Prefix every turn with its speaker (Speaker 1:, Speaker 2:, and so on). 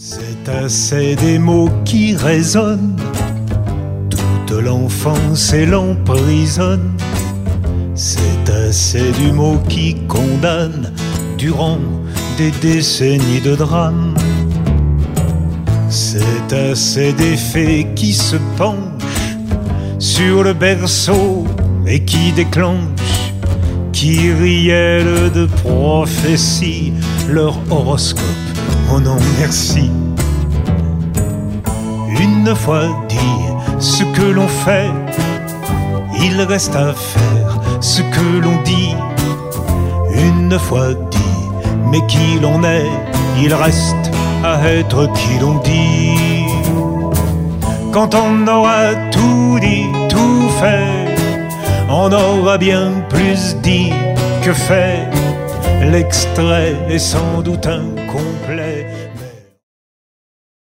Speaker 1: C'est assez des mots qui résonnent, toute l'enfance et l'emprisonne. C'est assez du mot qui condamne durant des décennies de drame. C'est assez des faits qui se penchent sur le berceau et qui déclenchent, qui riellent de prophétie leur horoscope. Oh non, merci. Une fois dit ce que l'on fait, il reste à faire ce que l'on dit. Une fois dit, mais qui l'on est, il reste à être qui l'on dit. Quand on aura tout dit, tout fait, on aura bien plus dit que fait. L'extrait est sans doute incomplet.